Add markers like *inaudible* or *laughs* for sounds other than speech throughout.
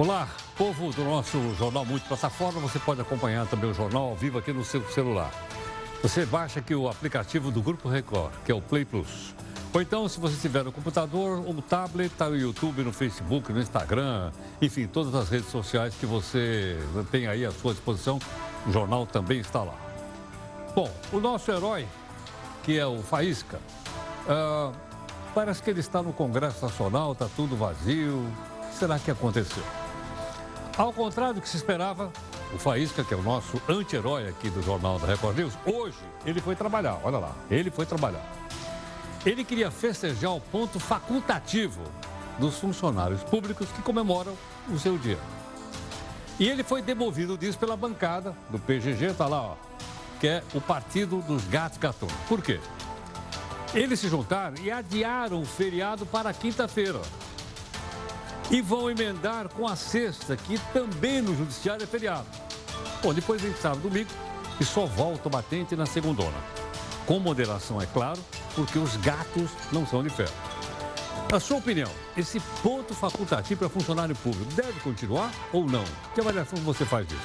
Olá, povo do nosso Jornal Multiplataforma. Você pode acompanhar também o jornal ao vivo aqui no seu celular. Você baixa aqui o aplicativo do Grupo Record, que é o Play Plus. Ou então, se você tiver no computador no tablet, está no YouTube, no Facebook, no Instagram, enfim, todas as redes sociais que você tem aí à sua disposição, o jornal também está lá. Bom, o nosso herói, que é o Faísca, uh, parece que ele está no Congresso Nacional, está tudo vazio. Será que aconteceu? Ao contrário do que se esperava, o Faísca, que é o nosso anti-herói aqui do Jornal da Record News, hoje ele foi trabalhar, olha lá, ele foi trabalhar. Ele queria festejar o ponto facultativo dos funcionários públicos que comemoram o seu dia. E ele foi demovido disso pela bancada do PGG, está lá, ó, que é o Partido dos Gatos Gatunos. Por quê? Eles se juntaram e adiaram o feriado para quinta-feira. E vão emendar com a sexta, que também no judiciário é feriado. Bom, depois vem sábado domingo e só volta o batente na segundona. Com moderação, é claro, porque os gatos não são de ferro. Na sua opinião, esse ponto facultativo para funcionário público deve continuar ou não? Que avaliação você faz disso?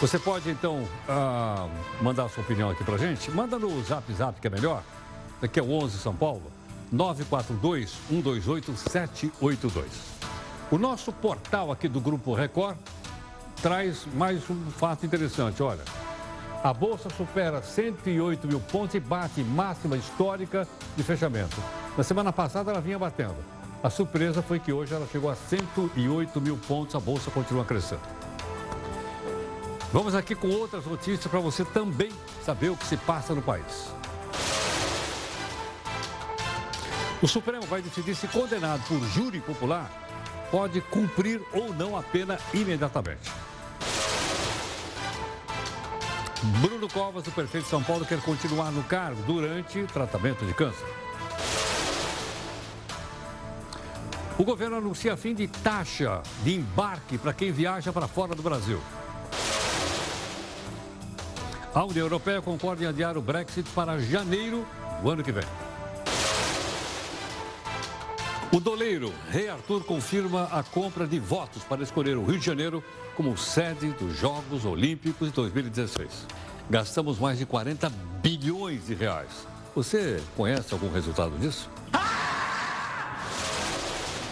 Você pode, então, uh, mandar a sua opinião aqui para gente? Manda no Zap Zap, que é melhor. Aqui é o 11 São Paulo, 942-128-782. O nosso portal aqui do Grupo Record traz mais um fato interessante. Olha, a Bolsa supera 108 mil pontos e bate máxima histórica de fechamento. Na semana passada ela vinha batendo. A surpresa foi que hoje ela chegou a 108 mil pontos, a Bolsa continua crescendo. Vamos aqui com outras notícias para você também saber o que se passa no país. O Supremo vai decidir se condenado por júri popular pode cumprir ou não a pena imediatamente. Bruno Covas, o prefeito de São Paulo, quer continuar no cargo durante tratamento de câncer. O governo anuncia fim de taxa de embarque para quem viaja para fora do Brasil. A União Europeia concorda em adiar o Brexit para janeiro do ano que vem. O doleiro Rei Arthur confirma a compra de votos para escolher o Rio de Janeiro como sede dos Jogos Olímpicos de 2016. Gastamos mais de 40 bilhões de reais. Você conhece algum resultado disso?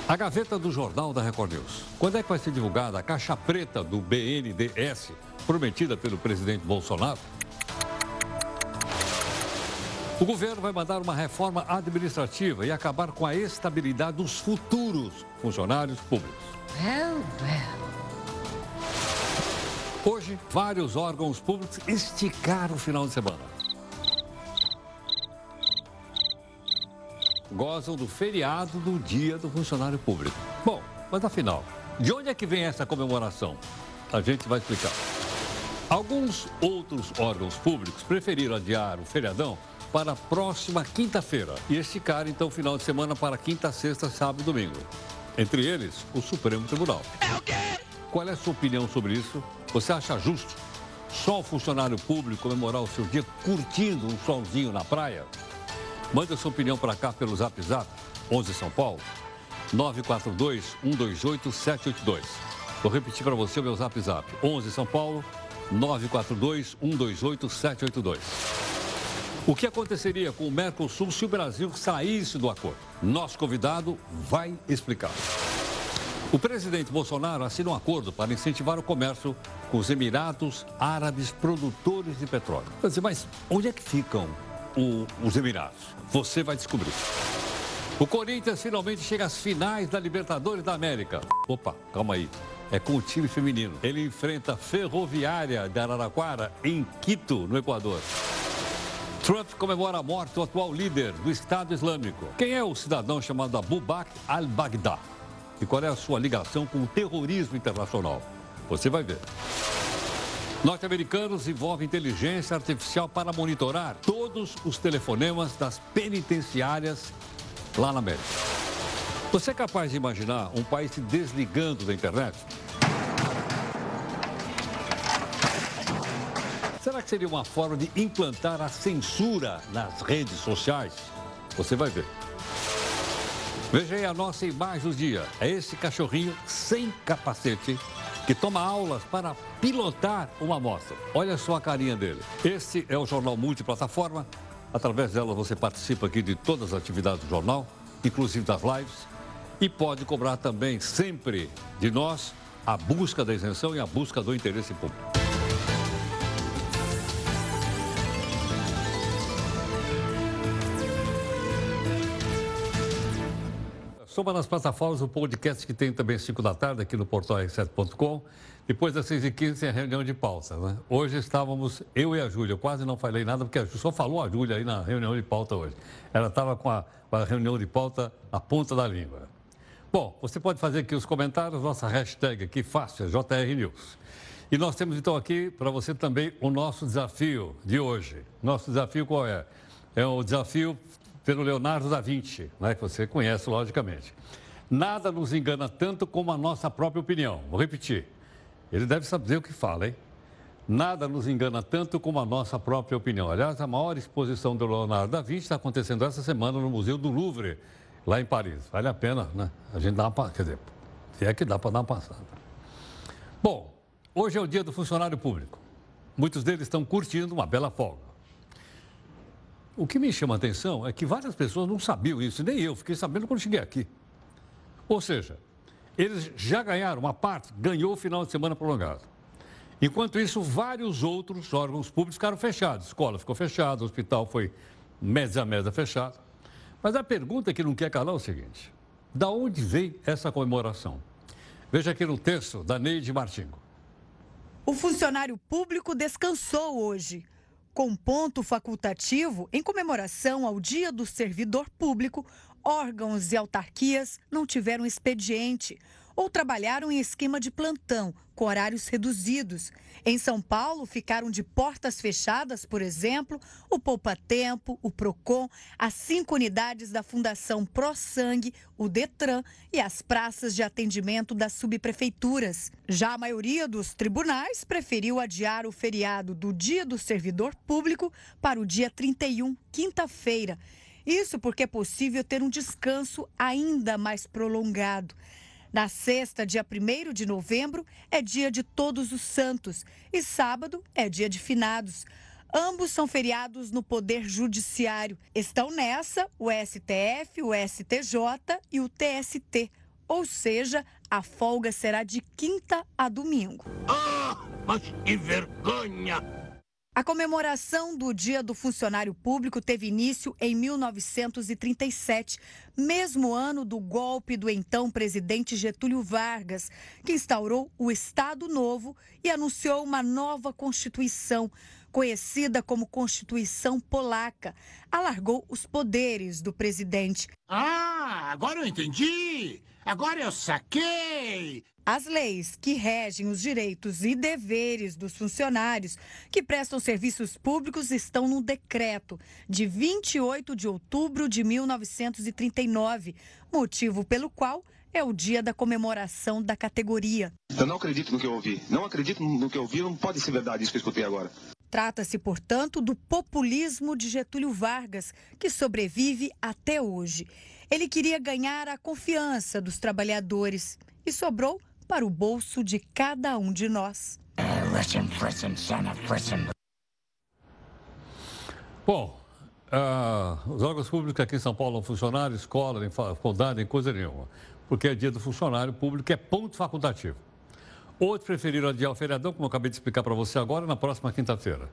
A gaveta do Jornal da Record News. Quando é que vai ser divulgada a caixa preta do BNDES, prometida pelo presidente Bolsonaro? O governo vai mandar uma reforma administrativa e acabar com a estabilidade dos futuros funcionários públicos. Well, well. Hoje, vários órgãos públicos esticaram o final de semana. Gozam do feriado do Dia do Funcionário Público. Bom, mas afinal, de onde é que vem essa comemoração? A gente vai explicar. Alguns outros órgãos públicos preferiram adiar o feriadão para a próxima quinta-feira e esticar então o final de semana para quinta, sexta, sábado e domingo. Entre eles, o Supremo Tribunal. É o quê? Qual é a sua opinião sobre isso? Você acha justo só o funcionário público comemorar o seu dia curtindo um solzinho na praia? Manda a sua opinião para cá pelo Zap Zap, 11 São Paulo, 942-128-782. Vou repetir para você o meu Zap Zap, 11 São Paulo, 942-128-782. O que aconteceria com o Mercosul se o Brasil saísse do acordo? Nosso convidado vai explicar. O presidente Bolsonaro assina um acordo para incentivar o comércio com os Emirados Árabes produtores de petróleo. Mas onde é que ficam o, os Emirados? Você vai descobrir. O Corinthians finalmente chega às finais da Libertadores da América. Opa, calma aí. É com o time feminino. Ele enfrenta a Ferroviária de Araraquara em Quito, no Equador. Trump comemora a morte do atual líder do Estado Islâmico. Quem é o cidadão chamado Abu Bakr al-Baghdad? E qual é a sua ligação com o terrorismo internacional? Você vai ver. Norte-americanos envolvem inteligência artificial para monitorar todos os telefonemas das penitenciárias lá na América. Você é capaz de imaginar um país se desligando da internet? Seria uma forma de implantar a censura nas redes sociais? Você vai ver. Veja aí a nossa imagem do dia. É esse cachorrinho sem capacete que toma aulas para pilotar uma moto. Olha só a carinha dele. Esse é o Jornal Multiplataforma. Através dela você participa aqui de todas as atividades do jornal, inclusive das lives. E pode cobrar também sempre de nós a busca da isenção e a busca do interesse público. Soma nas plataformas o podcast que tem também às 5 da tarde aqui no portal r7.com. Depois das 6 e 15 tem a reunião de pauta. Né? Hoje estávamos, eu e a Júlia, eu quase não falei nada, porque só falou a Júlia aí na reunião de pauta hoje. Ela estava com, a, reunião de pauta à ponta da língua. Bom, você pode fazer aqui os comentários, nossa hashtag aqui fácil, é JR News. E nós temos então aqui para você também o nosso desafio de hoje. Nosso desafio qual é? É o desafio pelo Leonardo da Vinci, né, que você conhece logicamente. Nada nos engana tanto como a nossa própria opinião. Vou repetir. Ele deve saber o que fala, hein? Nada nos engana tanto como a nossa própria opinião. Aliás, a maior exposição do Leonardo da Vinci está acontecendo essa semana no Museu do Louvre, lá em Paris. Vale a pena, né? A gente dá uma. Quer dizer, se é que dá para dar uma passada. Bom, hoje é o dia do funcionário público. Muitos deles estão curtindo uma bela folga. O que me chama a atenção é que várias pessoas não sabiam isso, nem eu, fiquei sabendo quando cheguei aqui. Ou seja, eles já ganharam uma parte, ganhou o final de semana prolongado. Enquanto isso, vários outros órgãos públicos ficaram fechados. Escola ficou fechada, hospital foi mês a mês fechado. Mas a pergunta que não quer calar é o seguinte: da onde vem essa comemoração? Veja aqui no texto da Neide Martingo. O funcionário público descansou hoje com ponto facultativo em comemoração ao Dia do Servidor Público, órgãos e autarquias não tiveram expediente ou trabalharam em esquema de plantão, com horários reduzidos. Em São Paulo, ficaram de portas fechadas, por exemplo, o Poupa Tempo, o Procon, as cinco unidades da Fundação Pro Sangue, o Detran e as praças de atendimento das subprefeituras. Já a maioria dos tribunais preferiu adiar o feriado do Dia do Servidor Público para o dia 31, quinta-feira. Isso porque é possível ter um descanso ainda mais prolongado. Na sexta, dia 1 de novembro, é dia de Todos os Santos e sábado é dia de finados. Ambos são feriados no Poder Judiciário. Estão nessa o STF, o STJ e o TST. Ou seja, a folga será de quinta a domingo. Ah, mas que vergonha! A comemoração do Dia do Funcionário Público teve início em 1937, mesmo ano do golpe do então presidente Getúlio Vargas, que instaurou o Estado Novo e anunciou uma nova Constituição, conhecida como Constituição Polaca. Alargou os poderes do presidente. Ah, agora eu entendi! Agora eu saquei! As leis que regem os direitos e deveres dos funcionários que prestam serviços públicos estão no decreto de 28 de outubro de 1939, motivo pelo qual é o dia da comemoração da categoria. Eu não acredito no que eu ouvi. Não acredito no que eu ouvi, não pode ser verdade isso que eu escutei agora. Trata-se, portanto, do populismo de Getúlio Vargas, que sobrevive até hoje. Ele queria ganhar a confiança dos trabalhadores e sobrou para o bolso de cada um de nós. Bom, uh, os órgãos públicos aqui em São Paulo não funcionaram, escola, nem faculdade, nem coisa nenhuma. Porque é dia do funcionário público, é ponto facultativo. Outros preferiram adiar o feriadão, como eu acabei de explicar para você agora, na próxima quinta-feira.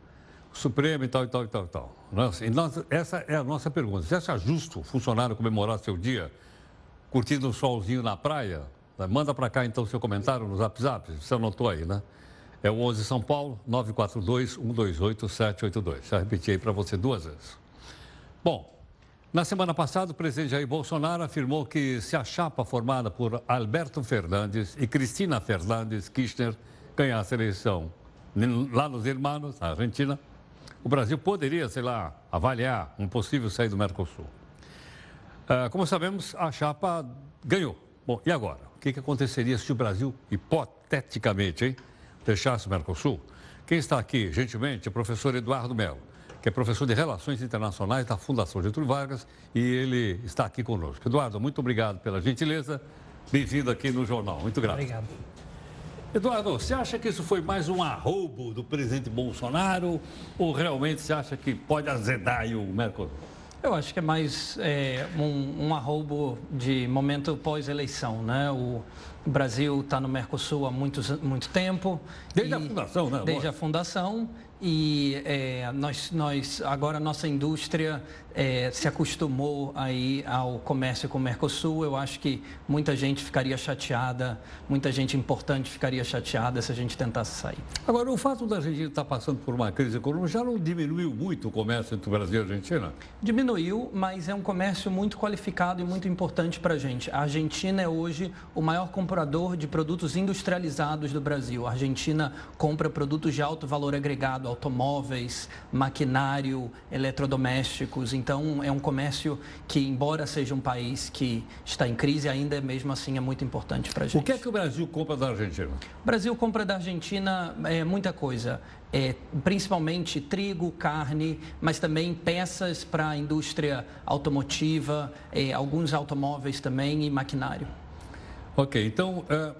Supremo e tal, e tal, e tal, e tal. Nossa, e nós, essa é a nossa pergunta. Você acha justo o funcionário comemorar seu dia curtindo um solzinho na praia? Manda para cá então seu comentário no Zap Zap, você anotou aí, né? É o 11 São Paulo, 942-128-782. Já repeti aí para você duas vezes. Bom, na semana passada, o presidente Jair Bolsonaro afirmou que se a chapa formada por Alberto Fernandes e Cristina Fernandes Kirchner ganhasse a eleição lá nos Irmãos, na Argentina, o Brasil poderia, sei lá, avaliar um possível sair do Mercosul. Uh, como sabemos, a chapa ganhou. Bom, e agora? O que, que aconteceria se o Brasil, hipoteticamente, hein, deixasse o Mercosul? Quem está aqui, gentilmente, é o professor Eduardo Melo, que é professor de Relações Internacionais da Fundação Getúlio Vargas, e ele está aqui conosco. Eduardo, muito obrigado pela gentileza. Bem-vindo aqui no Jornal. Muito grato. Obrigado. Eduardo, você acha que isso foi mais um arrobo do presidente Bolsonaro ou realmente você acha que pode azedar o Mercosul? Eu acho que é mais é, um, um arrobo de momento pós-eleição, né? O Brasil está no Mercosul há muitos, muito tempo. Desde a fundação, né? Desde a fundação e é, nós, nós, agora nossa indústria é, se acostumou aí ao comércio com o Mercosul. Eu acho que muita gente ficaria chateada, muita gente importante ficaria chateada se a gente tentasse sair. Agora, o fato da Argentina estar passando por uma crise econômica já não diminuiu muito o comércio entre o Brasil e a Argentina? Diminuiu, mas é um comércio muito qualificado e muito importante para a gente. A Argentina é hoje o maior comprador de produtos industrializados do Brasil. A Argentina compra produtos de alto valor agregado automóveis, maquinário, eletrodomésticos. Então, é um comércio que, embora seja um país que está em crise, ainda mesmo assim é muito importante para a gente. O que é que o Brasil compra da Argentina? O Brasil compra da Argentina é, muita coisa. É, principalmente trigo, carne, mas também peças para a indústria automotiva, é, alguns automóveis também e maquinário. Ok, então, é,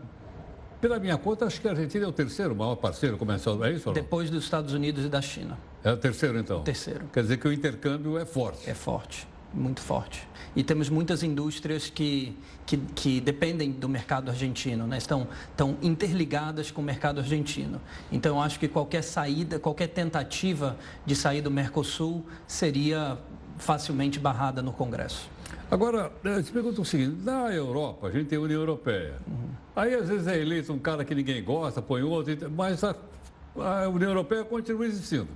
pela minha conta, acho que a Argentina é o terceiro maior parceiro comercial, é isso? Depois dos Estados Unidos e da China. É o terceiro, então? O terceiro. Quer dizer que o intercâmbio é forte. É forte, muito forte. E temos muitas indústrias que, que, que dependem do mercado argentino, né? estão, estão interligadas com o mercado argentino. Então, eu acho que qualquer saída, qualquer tentativa de sair do Mercosul seria facilmente barrada no Congresso. Agora, eu te pergunto o seguinte: na Europa, a gente tem a União Europeia. Uhum. Aí, às vezes, é eleito um cara que ninguém gosta, põe outro, mas a, a União Europeia continua existindo.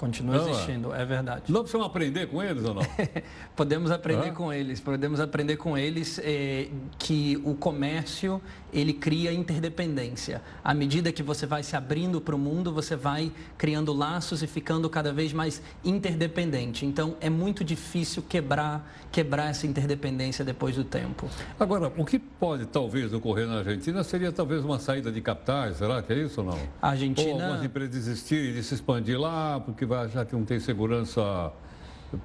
Continua não, existindo, é verdade. Não precisamos aprender com eles ou não? *laughs* podemos aprender com eles, podemos aprender com eles é, que o comércio ele cria interdependência. À medida que você vai se abrindo para o mundo, você vai criando laços e ficando cada vez mais interdependente. Então é muito difícil quebrar quebrar essa interdependência depois do tempo. Agora, o que pode talvez ocorrer na Argentina seria talvez uma saída de capitais, será que é isso ou não? A Argentina. Ou algumas empresas desistirem de se expandir lá, porque vai que não tem segurança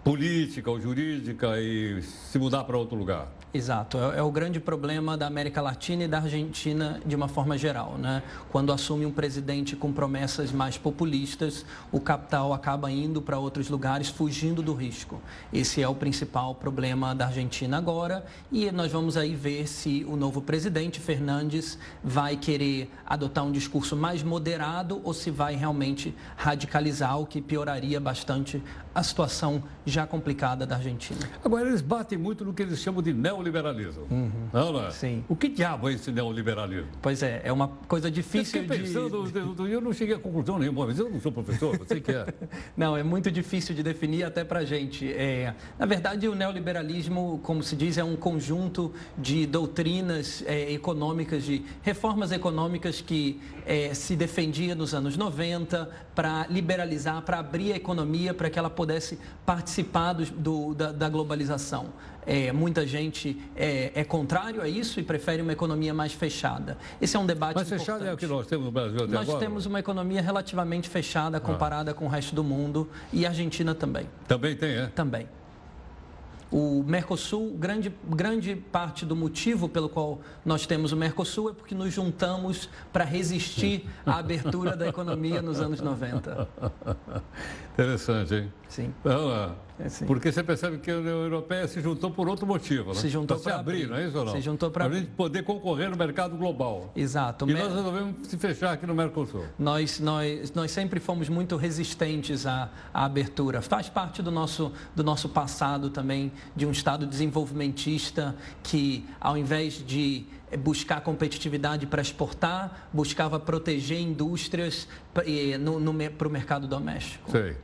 política ou jurídica e se mudar para outro lugar. Exato, é, é, o grande problema da América Latina e da Argentina de uma forma geral. Né? Quando assume um presidente com promessas mais populistas, o capital acaba indo para outros lugares, fugindo do risco. Esse é o principal problema da Argentina agora e nós vamos aí ver se o novo presidente, Fernandes, vai querer adotar um discurso mais moderado ou se vai realmente radicalizar, o que pioraria bastante a situação já complicada da Argentina. Agora, eles batem muito no que eles chamam de neoliberalismo. Uhum. Não, não é? Sim. O que diabo é esse neoliberalismo? Pois é, é uma coisa difícil eu pensando, de... Eu não cheguei a conclusão nenhuma, mas eu não sou professor, você que é. *laughs* não, é muito difícil de definir até para a gente. É, na verdade, o neoliberalismo, como se diz, é um conjunto de doutrinas é, econômicas, de reformas econômicas que é, se defendia nos anos 90 para liberalizar, para abrir a economia, para que ela pudesse pudesse participar do, do da, da, globalização. É, muita gente é, é, contrário a isso e prefere uma economia mais fechada. Esse é um debate Mas fechada é o que nós temos no Brasil até Nós agora? temos uma economia relativamente fechada comparada ah. com o resto do mundo e a Argentina também. Também tem, é? Também. O Mercosul, grande, grande parte do motivo pelo qual nós temos o Mercosul é porque nos juntamos para resistir à abertura da economia nos anos 90. *laughs* Interessante, hein? Sim. Então, é, porque você percebe que a União Europeia se juntou por outro motivo, né? Se juntou para abrir, abrir, não é isso ou não? Se juntou para a gente poder concorrer no mercado global. Exato. E nós resolvemos se fechar aqui no Mercosul. Nós, nós, nós sempre fomos muito resistentes à, à abertura. Faz parte do nosso, do nosso passado também, de um Estado desenvolvimentista que, ao invés de buscar competitividade para exportar, buscava proteger indústrias para o mercado doméstico. Sei.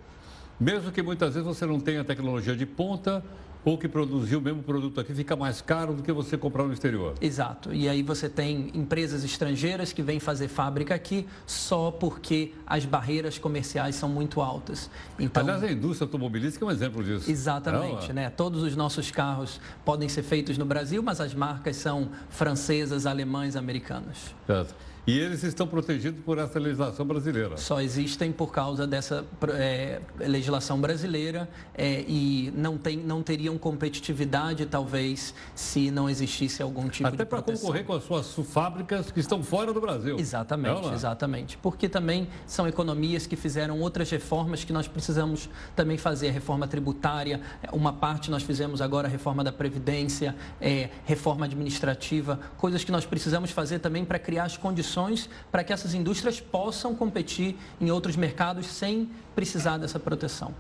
Mesmo que muitas vezes você não tenha tecnologia de ponta, ou que produziu o mesmo produto aqui fica mais caro do que você comprar no exterior. Exato. E aí você tem empresas estrangeiras que vêm fazer fábrica aqui só porque as barreiras comerciais são muito altas. Então, Aliás, a indústria automobilística é um exemplo disso. Exatamente. Não, né? Todos os nossos carros podem ser feitos no Brasil, mas as marcas são francesas, alemãs, americanas. Certo. E eles estão protegidos por essa legislação brasileira. Só existem por causa dessa é, legislação brasileira é, e não, tem, não teriam competitividade, talvez, se não existisse algum tipo Até de para concorrer com as suas fábricas que estão fora do Brasil. Exatamente, é exatamente. Porque também são economias que fizeram outras reformas que nós precisamos também fazer. A reforma tributária, uma parte nós fizemos agora, a reforma da Previdência, é, reforma administrativa, coisas que nós precisamos fazer também para criar as condições condições para que essas indústrias possam competir em outros mercados sem precisar dessa proteção.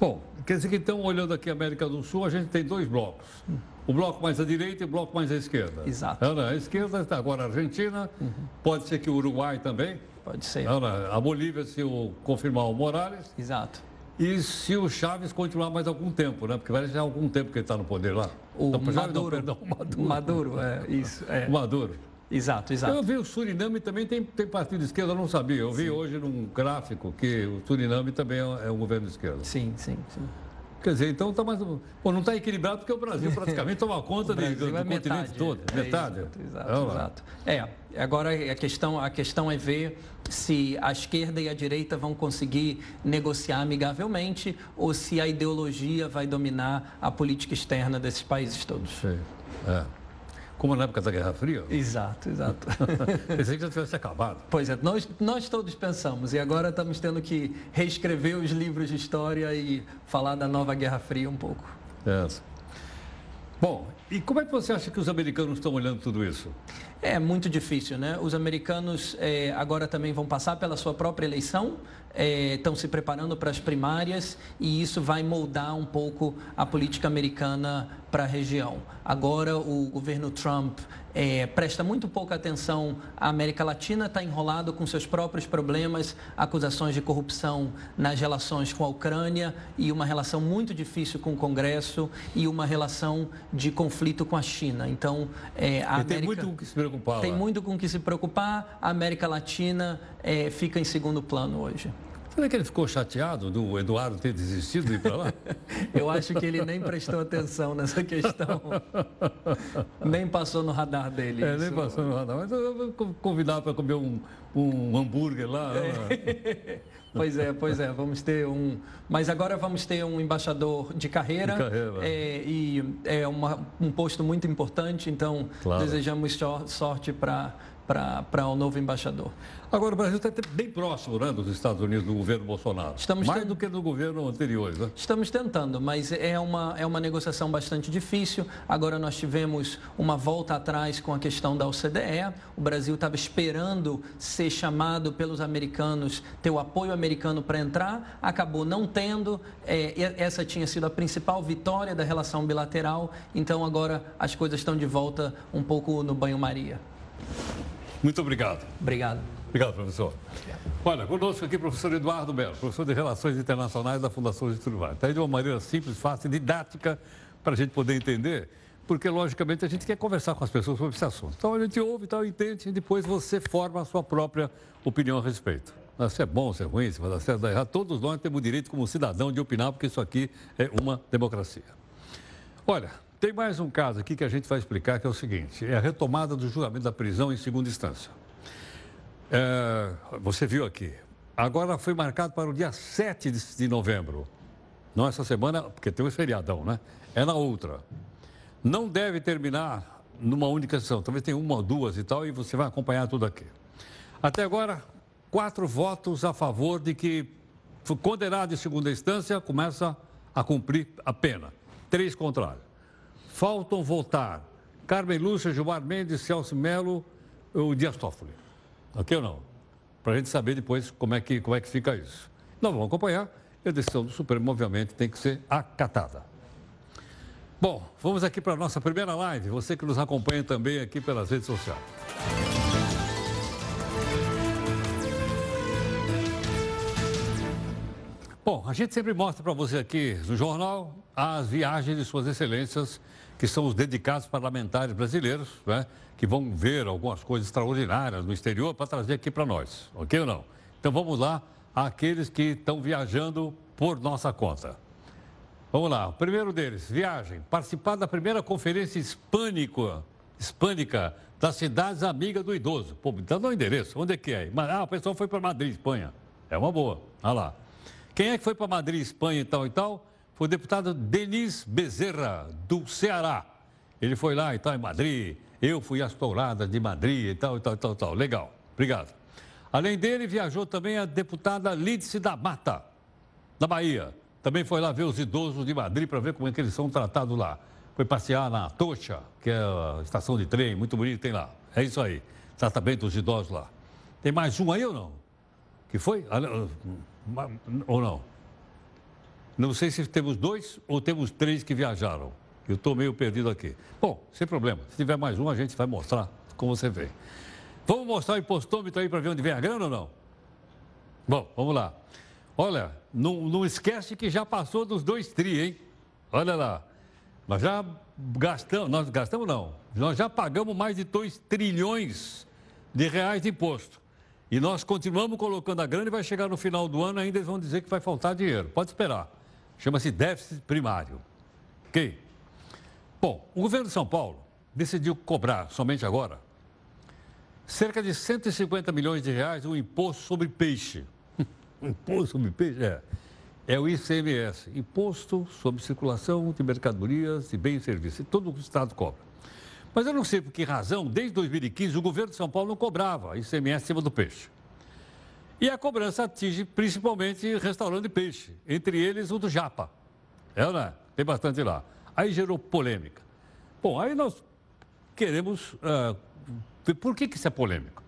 Bom, quer dizer que então, olhando aqui a América do Sul, a gente tem dois blocos. O bloco mais à direita e o bloco mais à esquerda. Exato. Ana, a esquerda está agora a Argentina, uhum. pode ser que o Uruguai também. Pode ser. Ana, a Bolívia, se o confirmar o Morales. Exato. E se o Chaves continuar mais algum tempo, né? Porque vai já algum tempo que ele está no poder lá. O então, Maduro. Não, perdão, Maduro. Maduro, é isso. É. Maduro. Exato, exato. Eu vi o Suriname também tem, tem partido de esquerda, eu não sabia. Eu vi sim. hoje num gráfico que o Suriname também é, é um governo de esquerda. Sim, sim, sim. Quer dizer, então tá mais. Bom, não está equilibrado porque o Brasil *laughs* praticamente toma conta de, do, do é continente metade, todo. É metade. Isso, exato, exato. É, agora a questão, a questão é ver se a esquerda e a direita vão conseguir negociar amigavelmente ou se a ideologia vai dominar a política externa desses países todos. Sim. É. Como na época da Guerra Fria? Exato, exato. *laughs* Pensei que já tivesse acabado. Pois é, nós, nós todos pensamos e agora estamos tendo que reescrever os livros de história e falar da nova Guerra Fria um pouco. É. Bom, e como é que você acha que os americanos estão olhando tudo isso? É muito difícil, né? Os americanos é, agora também vão passar pela sua própria eleição, é, estão se preparando para as primárias e isso vai moldar um pouco a política americana para a região. Agora, o governo Trump é, presta muito pouca atenção à América Latina, está enrolado com seus próprios problemas, acusações de corrupção nas relações com a Ucrânia e uma relação muito difícil com o Congresso e uma relação de conflito com a China. Então, é, a América, tem muito com o que se preocupar. Tem lá. muito com o que se preocupar. A América Latina é, fica em segundo plano hoje. Será que ele ficou chateado do Eduardo ter desistido de ir para lá? *laughs* Eu acho que ele nem prestou atenção nessa questão. *laughs* nem passou no radar dele. É, isso. nem passou no radar. Mas eu vou convidar para comer um, um hambúrguer lá. É. *laughs* Pois é, pois é, vamos ter um. Mas agora vamos ter um embaixador de carreira. De carreira. É, e é uma, um posto muito importante, então claro. desejamos sorte para para o novo embaixador. Agora, o Brasil está bem próximo né, dos Estados Unidos, do governo Bolsonaro. Estamos Mais do que no governo anterior. Né? Estamos tentando, mas é uma, é uma negociação bastante difícil. Agora nós tivemos uma volta atrás com a questão da OCDE. O Brasil estava esperando ser chamado pelos americanos, ter o apoio americano para entrar, acabou não tendo. É, essa tinha sido a principal vitória da relação bilateral. Então agora as coisas estão de volta um pouco no banho-maria. Muito obrigado. Obrigado. Obrigado, professor. Olha, conosco aqui o professor Eduardo Belo, professor de Relações Internacionais da Fundação Getúlio Vargas. Está aí de uma maneira simples, fácil, didática, para a gente poder entender, porque, logicamente, a gente quer conversar com as pessoas sobre esse assunto. Então, a gente ouve, tal, entende, e depois você forma a sua própria opinião a respeito. Se é bom, se é ruim, se vai dar certo, dar errado, todos nós temos o direito, como cidadão, de opinar, porque isso aqui é uma democracia. Olha, tem mais um caso aqui que a gente vai explicar, que é o seguinte: é a retomada do julgamento da prisão em segunda instância. É, você viu aqui. Agora foi marcado para o dia 7 de, novembro. Não essa semana, porque tem um feriadão, né? É na outra. Não deve terminar numa única sessão. Talvez tenha uma ou duas e tal, e você vai acompanhar tudo aqui. Até agora, quatro votos a favor de que condenado em segunda instância começa a cumprir a pena. Três contrários. Faltam votar Carmen Lúcia, Gilmar Mendes, Celso Melo e o Dias Toffoli. Ok ou não? Para a gente saber depois como é, que, como é que fica isso. Nós vamos acompanhar e a decisão do Supremo, obviamente, tem que ser acatada. Bom, vamos aqui para a nossa primeira live. Você que nos acompanha também aqui pelas redes sociais. Bom, a gente sempre mostra para você aqui no jornal as viagens de Suas Excelências que são os dedicados parlamentares brasileiros, né, que vão ver algumas coisas extraordinárias no exterior para trazer aqui para nós, ok ou não? Então vamos lá, aqueles que estão viajando por nossa conta. Vamos lá, o primeiro deles, viagem, participar da primeira conferência hispânica hispânica das cidades amigas do idoso. Pô, então dá o endereço. Onde é que é? Ah, o pessoal foi para Madrid, Espanha. É uma boa. Olha lá. Quem é que foi para Madrid, Espanha e tal e tal? Foi o deputado Denis Bezerra, do Ceará. Ele foi lá e tal, em Madrid. Eu fui às touradas de Madrid e tal, e tal, e tal, e tal. Legal. Obrigado. Além dele, viajou também a deputada Lídice da Mata, da Bahia. Também foi lá ver os idosos de Madrid para ver como é que eles são tratados lá. Foi passear na Tocha, que é a estação de trem, muito bonito, tem lá. É isso aí. Tratamento dos idosos lá. Tem mais um aí ou não? Que foi? Ou não? Não sei se temos dois ou temos três que viajaram. Eu estou meio perdido aqui. Bom, sem problema. Se tiver mais um, a gente vai mostrar como você vê. Vamos mostrar o impostômetro aí para ver onde vem a grana ou não? Bom, vamos lá. Olha, não, não esquece que já passou dos dois tri, hein? Olha lá. Nós já gastamos, nós gastamos não, nós já pagamos mais de 2 trilhões de reais de imposto. E nós continuamos colocando a grana e vai chegar no final do ano ainda eles vão dizer que vai faltar dinheiro. Pode esperar. Chama-se déficit primário. Ok? Bom, o governo de São Paulo decidiu cobrar somente agora cerca de 150 milhões de reais o imposto sobre peixe. *laughs* imposto sobre peixe? É. É o ICMS, Imposto sobre Circulação de Mercadorias e Bens e Serviços. Todo o Estado cobra. Mas eu não sei por que razão, desde 2015, o governo de São Paulo não cobrava ICMS em cima do peixe. E a cobrança atinge principalmente restaurante de peixe, entre eles o do Japa. É ou não é? Tem bastante lá. Aí gerou polêmica. Bom, aí nós queremos uh, por que, que isso é polêmico?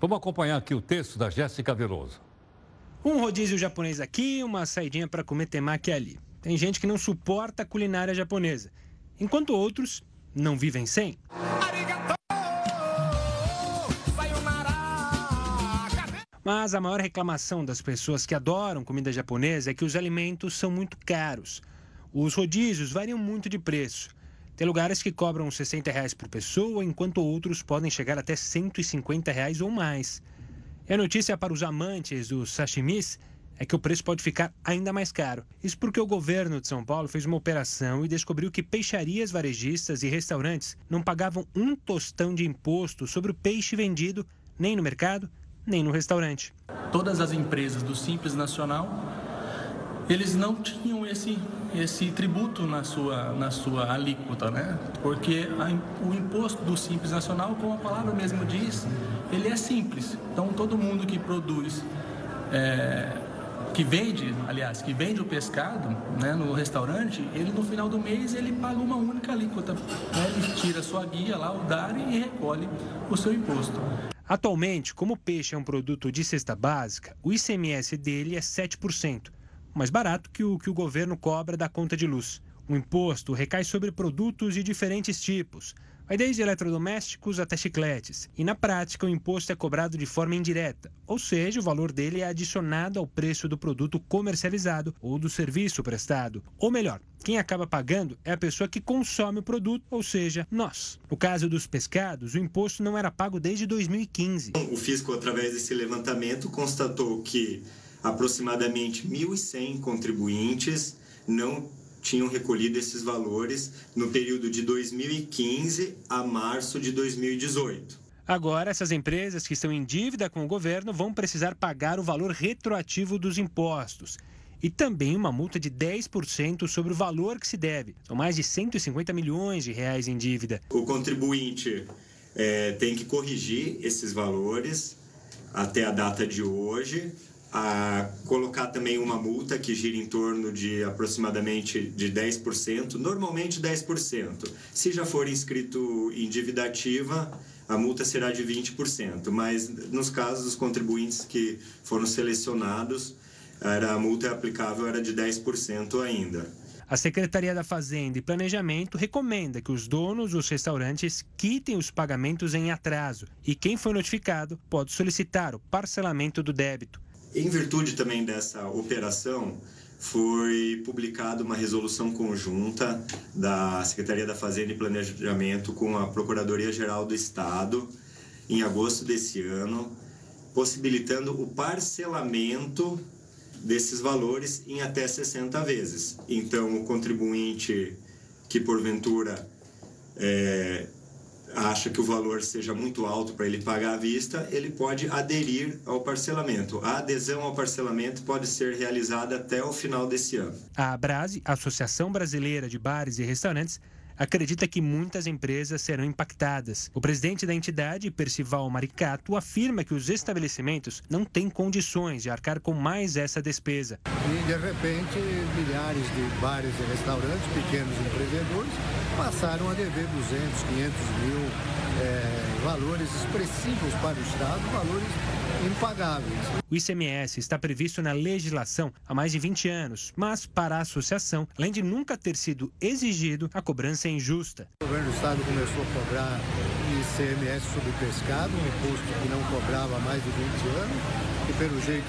Vamos acompanhar aqui o texto da Jéssica Veloso. Um rodízio japonês aqui, uma saidinha para comer temaki ali. Tem gente que não suporta a culinária japonesa, enquanto outros não vivem sem. Mas a maior reclamação das pessoas que adoram comida japonesa é que os alimentos são muito caros. Os rodízios variam muito de preço. Tem lugares que cobram 60 reais por pessoa, enquanto outros podem chegar até 150 reais ou mais. E a notícia para os amantes dos sashimis é que o preço pode ficar ainda mais caro. Isso porque o governo de São Paulo fez uma operação e descobriu que peixarias varejistas e restaurantes não pagavam um tostão de imposto sobre o peixe vendido nem no mercado, nem no restaurante. Todas as empresas do Simples Nacional, eles não tinham esse esse tributo na sua, na sua alíquota, né? Porque a, o imposto do Simples Nacional, como a palavra mesmo diz, ele é simples. Então, todo mundo que produz, é, que vende, aliás, que vende o pescado né, no restaurante, ele no final do mês ele paga uma única alíquota. Né? Ele tira sua guia lá, o DARI, e recolhe o seu imposto. Atualmente, como o peixe é um produto de cesta básica, o ICMS dele é 7% mais barato que o que o governo cobra da conta de luz. O imposto recai sobre produtos de diferentes tipos, vai desde eletrodomésticos até chicletes. E na prática, o imposto é cobrado de forma indireta, ou seja, o valor dele é adicionado ao preço do produto comercializado ou do serviço prestado. Ou melhor, quem acaba pagando é a pessoa que consome o produto, ou seja, nós. No caso dos pescados, o imposto não era pago desde 2015. O fisco, através desse levantamento, constatou que aproximadamente 1.100 contribuintes não tinham recolhido esses valores no período de 2015 a março de 2018. Agora, essas empresas que estão em dívida com o governo vão precisar pagar o valor retroativo dos impostos. E também uma multa de 10% sobre o valor que se deve. São mais de 150 milhões de reais em dívida. O contribuinte é, tem que corrigir esses valores até a data de hoje a colocar também uma multa que gira em torno de aproximadamente de 10%, normalmente 10%. Se já for inscrito em dívida ativa, a multa será de 20%, mas nos casos dos contribuintes que foram selecionados, era, a multa aplicável era de 10% ainda. A Secretaria da Fazenda e Planejamento recomenda que os donos dos restaurantes quitem os pagamentos em atraso e quem foi notificado pode solicitar o parcelamento do débito. Em virtude também dessa operação, foi publicada uma resolução conjunta da Secretaria da Fazenda e Planejamento com a Procuradoria-Geral do Estado em agosto desse ano, possibilitando o parcelamento desses valores em até 60 vezes. Então, o contribuinte que porventura é, acha que o valor seja muito alto para ele pagar à vista, ele pode aderir ao parcelamento. A adesão ao parcelamento pode ser realizada até o final desse ano. A Abrase, Associação Brasileira de Bares e Restaurantes, acredita que muitas empresas serão impactadas. O presidente da entidade, Percival Maricato, afirma que os estabelecimentos não têm condições de arcar com mais essa despesa. E, de repente, milhares de bares e restaurantes, pequenos empreendedores, passaram a dever 200, 500 mil é, valores expressivos para o Estado, valores impagáveis. O ICMS está previsto na legislação há mais de 20 anos, mas para a associação, além de nunca ter sido exigido, a cobrança é injusta. O governo do Estado começou a cobrar ICMS sobre pescado, um imposto que não cobrava há mais de 20 anos, que pelo jeito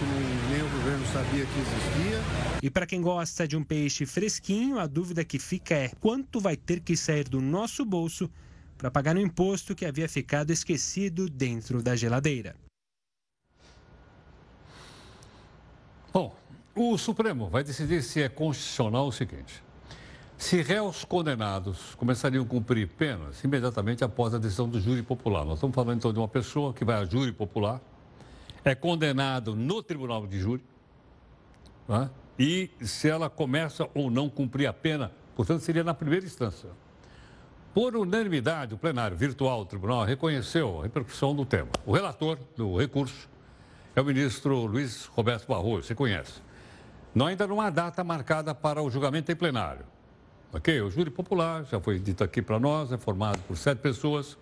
nem o governo sabia que existia. E para quem gosta de um peixe fresquinho, a dúvida que fica é quanto vai ter que sair do nosso bolso para pagar no imposto que havia ficado esquecido dentro da geladeira. Bom, o Supremo vai decidir se é constitucional o seguinte: se réus condenados começariam a cumprir penas imediatamente após a decisão do júri popular. Nós estamos falando então de uma pessoa que vai a júri popular, é condenado no tribunal de júri, né? e se ela começa ou não cumprir a pena, portanto, seria na primeira instância. Por unanimidade, o plenário virtual do tribunal reconheceu a repercussão do tema. O relator do recurso é o ministro Luiz Roberto Barroso, você conhece. Não ainda não há data marcada para o julgamento em plenário. Ok? O júri popular, já foi dito aqui para nós, é formado por sete pessoas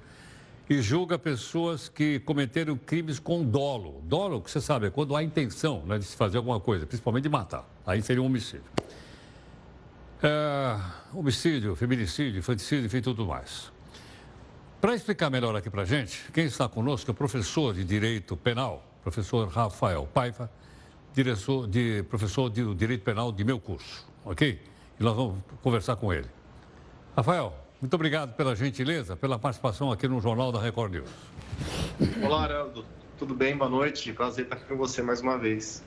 e julga pessoas que cometeram crimes com dolo. Dolo, que você sabe, é quando há intenção né, de se fazer alguma coisa, principalmente de matar. Aí seria um homicídio. É, homicídio, feminicídio, infanticídio, enfim, tudo mais. Para explicar melhor aqui para a gente, quem está conosco é o professor de Direito Penal, professor Rafael Paiva, de, professor de Direito Penal de meu curso, ok? E nós vamos conversar com ele. Rafael, muito obrigado pela gentileza, pela participação aqui no Jornal da Record News. Olá, Araldo. Tudo bem? Boa noite. Prazer estar aqui com você mais uma vez.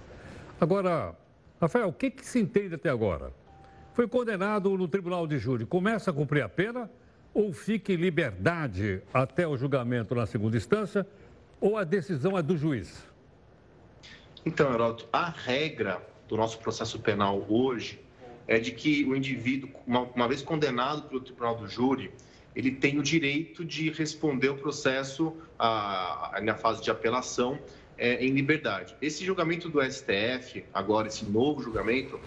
Agora, Rafael, o que, que se entende até agora? Foi condenado no tribunal de júri, começa a cumprir a pena ou fica em liberdade até o julgamento na segunda instância ou a decisão é do juiz? Então, Heródoto, a regra do nosso processo penal hoje é de que o indivíduo, uma, uma vez condenado pelo tribunal do júri, ele tem o direito de responder o processo a, a, na fase de apelação é, em liberdade. Esse julgamento do STF, agora esse novo julgamento,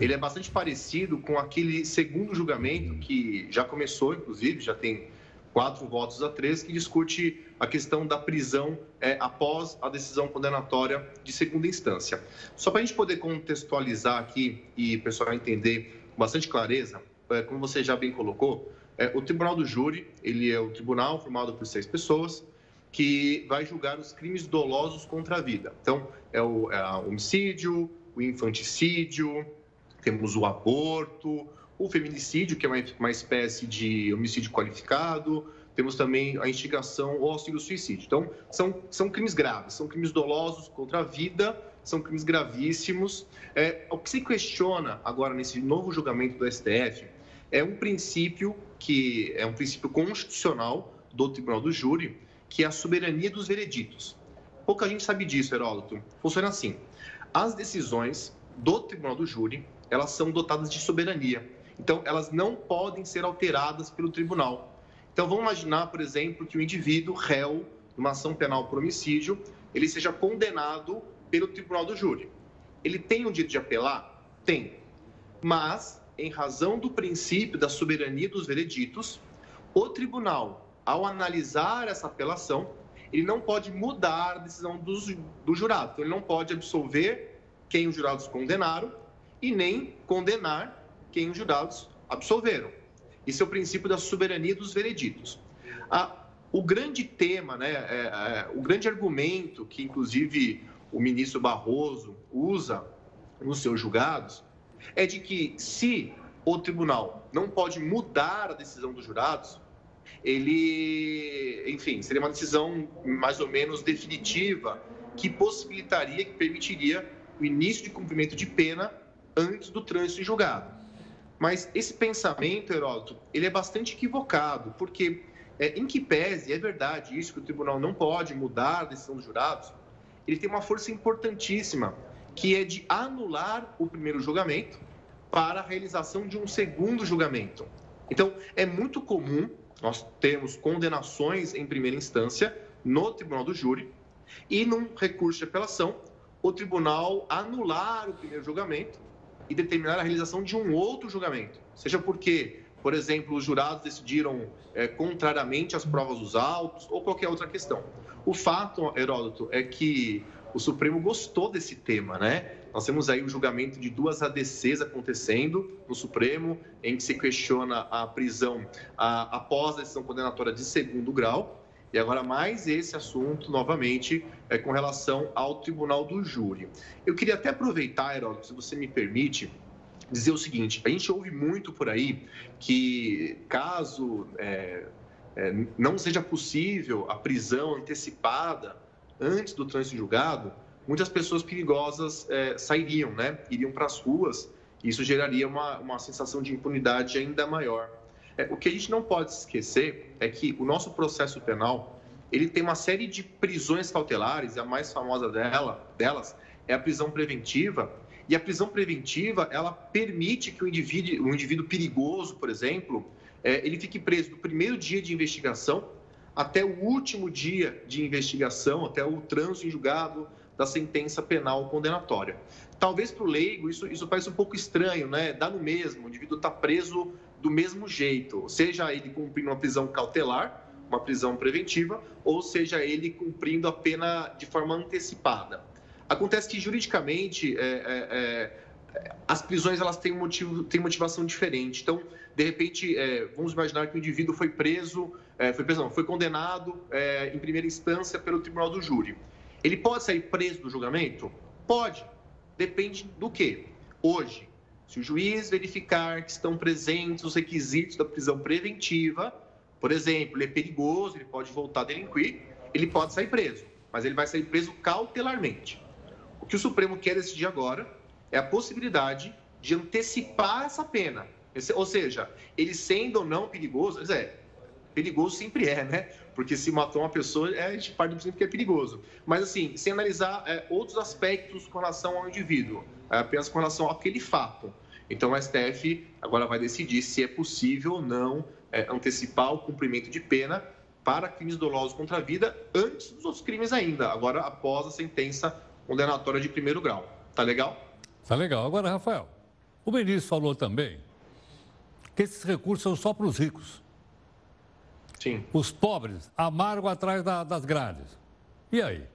ele é bastante parecido com aquele segundo julgamento que já começou, inclusive, já tem quatro votos a três, que discute a questão da prisão é, após a decisão condenatória de segunda instância. Só para a gente poder contextualizar aqui e o pessoal entender com bastante clareza, é, como você já bem colocou, é, o Tribunal do Júri, ele é o tribunal formado por seis pessoas, que vai julgar os crimes dolosos contra a vida. Então, é o, é o homicídio, o infanticídio, temos o aborto, o feminicídio, que é uma, uma espécie de homicídio qualificado, temos também a instigação ou auxílio suicídio. Então, são, são crimes graves, são crimes dolosos contra a vida, são crimes gravíssimos. É, o que se questiona agora nesse novo julgamento do STF é um princípio que é um princípio constitucional do Tribunal do Júri, que é a soberania dos vereditos. Pouca gente sabe disso, Heródoto. Funciona assim: as decisões do Tribunal do Júri, elas são dotadas de soberania. Então, elas não podem ser alteradas pelo tribunal. Então, vamos imaginar, por exemplo, que o indivíduo réu numa ação penal por homicídio, ele seja condenado pelo tribunal do júri. Ele tem o direito de apelar? Tem. Mas, em razão do princípio da soberania dos vereditos, o tribunal ao analisar essa apelação, ele não pode mudar a decisão do, do jurado. Então, ele não pode absolver quem os jurados condenaram e nem condenar quem os jurados absolveram. Esse é o princípio da soberania dos vereditos. o grande tema, né, é, é, o grande argumento que, inclusive, o ministro Barroso usa nos seus julgados é de que se o tribunal não pode mudar a decisão dos jurados, ele, enfim, seria uma decisão mais ou menos definitiva que possibilitaria, que permitiria o início de cumprimento de pena antes do trânsito em julgado. Mas esse pensamento, Heródoto, ele é bastante equivocado, porque é, em que pese, é verdade isso, que o tribunal não pode mudar a decisão dos jurados, ele tem uma força importantíssima, que é de anular o primeiro julgamento para a realização de um segundo julgamento. Então, é muito comum nós termos condenações em primeira instância no tribunal do júri e, num recurso de apelação, o tribunal anular o primeiro julgamento e determinar a realização de um outro julgamento. Seja porque, por exemplo, os jurados decidiram é, contrariamente às provas dos autos ou qualquer outra questão. O fato, Heródoto, é que o Supremo gostou desse tema, né? Nós temos aí o julgamento de duas ADCs acontecendo no Supremo, em que se questiona a prisão a, após a decisão condenatória de segundo grau. E agora mais esse assunto, novamente, é, com relação ao Tribunal do Júri. Eu queria até aproveitar, Heródoto, se você me permite, dizer o seguinte: a gente ouve muito por aí que, caso é, é, não seja possível a prisão antecipada antes do trânsito julgado, muitas pessoas perigosas é, sairiam, né? iriam para as ruas, e isso geraria uma, uma sensação de impunidade ainda maior. É, o que a gente não pode esquecer é que o nosso processo penal ele tem uma série de prisões cautelares, a mais famosa dela, delas é a prisão preventiva, e a prisão preventiva ela permite que o indivíduo, um indivíduo perigoso, por exemplo, é, ele fique preso do primeiro dia de investigação até o último dia de investigação, até o trânsito em julgado da sentença penal condenatória. Talvez para o leigo isso, isso parece um pouco estranho, né? Dá no mesmo, o indivíduo está preso do mesmo jeito, seja ele cumprindo uma prisão cautelar, uma prisão preventiva, ou seja ele cumprindo a pena de forma antecipada. Acontece que juridicamente é, é, é, as prisões elas têm, motivo, têm motivação diferente. Então, de repente, é, vamos imaginar que o indivíduo foi preso, é, foi, preso não, foi condenado é, em primeira instância pelo tribunal do júri. Ele pode sair preso do julgamento? Pode. Depende do quê? Hoje, se o juiz verificar que estão presentes os requisitos da prisão preventiva, por exemplo, ele é perigoso, ele pode voltar a delinquir, ele pode sair preso, mas ele vai sair preso cautelarmente. O que o Supremo quer decidir agora é a possibilidade de antecipar essa pena. Ou seja, ele sendo ou não perigoso, é, perigoso sempre é, né? Porque se matou uma pessoa, é, a gente parte do princípio que é perigoso. Mas, assim, sem analisar é, outros aspectos com relação ao indivíduo, apenas com relação àquele fato. Então, o STF agora vai decidir se é possível ou não é, antecipar o cumprimento de pena para crimes dolosos contra a vida antes dos outros crimes ainda, agora após a sentença condenatória de primeiro grau. Tá legal? Tá legal. Agora, Rafael, o ministro falou também que esses recursos são só para os ricos. Sim. Os pobres amargam atrás da, das grades. E aí?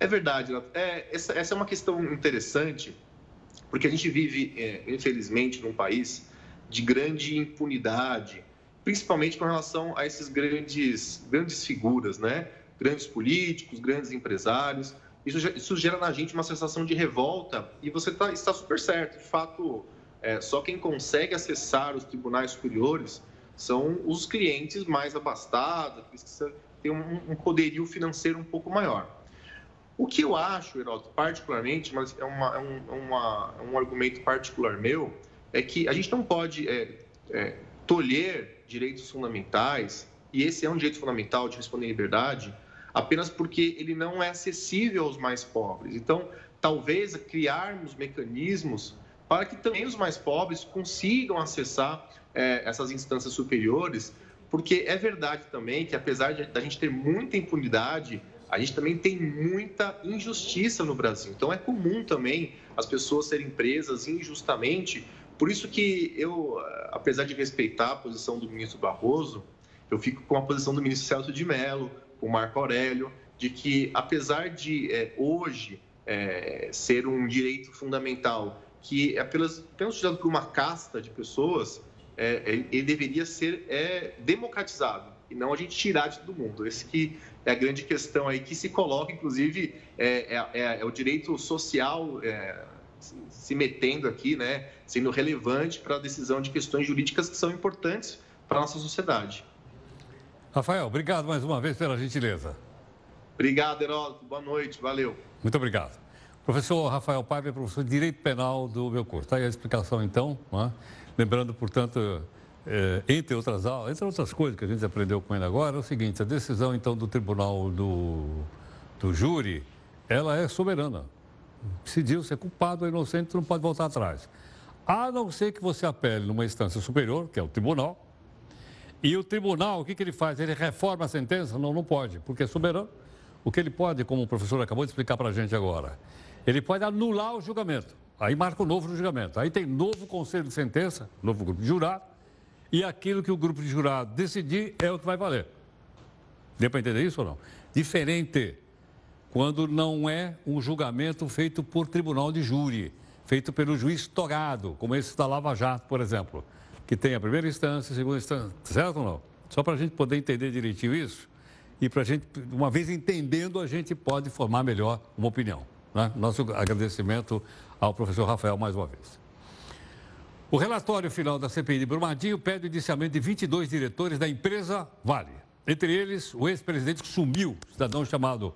É verdade. É, essa, essa, é uma questão interessante, porque a gente vive, é, infelizmente, num país de grande impunidade, principalmente com relação a esses grandes, grandes figuras, né? Grandes políticos, grandes empresários. Isso, isso gera na gente uma sensação de revolta e você tá, está super certo. De fato, é, só quem consegue acessar os tribunais superiores são os clientes mais abastados, que têm um, um poderio financeiro um pouco maior. O que eu acho, Heródoto, particularmente, mas é, uma, é, um, é uma, é um argumento particular meu, é que a gente não pode é, é, tolher direitos fundamentais, e esse é um direito fundamental de responder em liberdade, apenas porque ele não é acessível aos mais pobres. Então, talvez criarmos mecanismos para que também os mais pobres consigam acessar é, essas instâncias superiores, porque é verdade também que, apesar de a gente ter muita impunidade, a gente também tem muita injustiça no Brasil. Então, é comum também as pessoas serem presas injustamente. Por isso que eu, apesar de respeitar a posição do ministro Barroso, eu fico com a posição do ministro Celso de Mello, o Marco Aurélio, de que, apesar de é, hoje é, ser um direito fundamental que é apenas, apenas utilizado por uma casta de pessoas, é, ele deveria ser é, democratizado e não a gente tirar de todo mundo. Esse que é a grande questão aí que se coloca, inclusive, é, é, é, é o direito social é, se metendo aqui, né, sendo relevante para a decisão de questões jurídicas que são importantes para a nossa sociedade. Rafael, obrigado mais uma vez pela gentileza. Obrigado, Heródoto. Boa noite. Valeu. Muito obrigado. Professor Rafael Paiva é professor de Direito Penal do meu curso. Está aí a explicação, então. Né? Lembrando, portanto, é, entre outras entre outras coisas que a gente aprendeu com ele agora, é o seguinte, a decisão então do tribunal do, do júri, ela é soberana. Decidiu ser culpado ou inocente, não pode voltar atrás. A não ser que você apele numa instância superior, que é o tribunal, e o tribunal, o que, que ele faz? Ele reforma a sentença? Não, não pode, porque é soberano. O que ele pode, como o professor acabou de explicar para a gente agora, ele pode anular o julgamento. Aí marca o um novo julgamento. Aí tem novo conselho de sentença, novo grupo de jurado, e aquilo que o grupo de jurado decidir é o que vai valer. Deu para entender isso ou não? Diferente quando não é um julgamento feito por tribunal de júri, feito pelo juiz togado, como esse da Lava Jato, por exemplo, que tem a primeira instância, a segunda instância, certo ou não? Só para a gente poder entender direitinho isso e para a gente, uma vez entendendo, a gente pode formar melhor uma opinião. Né? Nosso agradecimento ao professor Rafael mais uma vez. O relatório final da CPI de Brumadinho pede o indiciamento de 22 diretores da empresa Vale. Entre eles, o ex-presidente que sumiu, cidadão chamado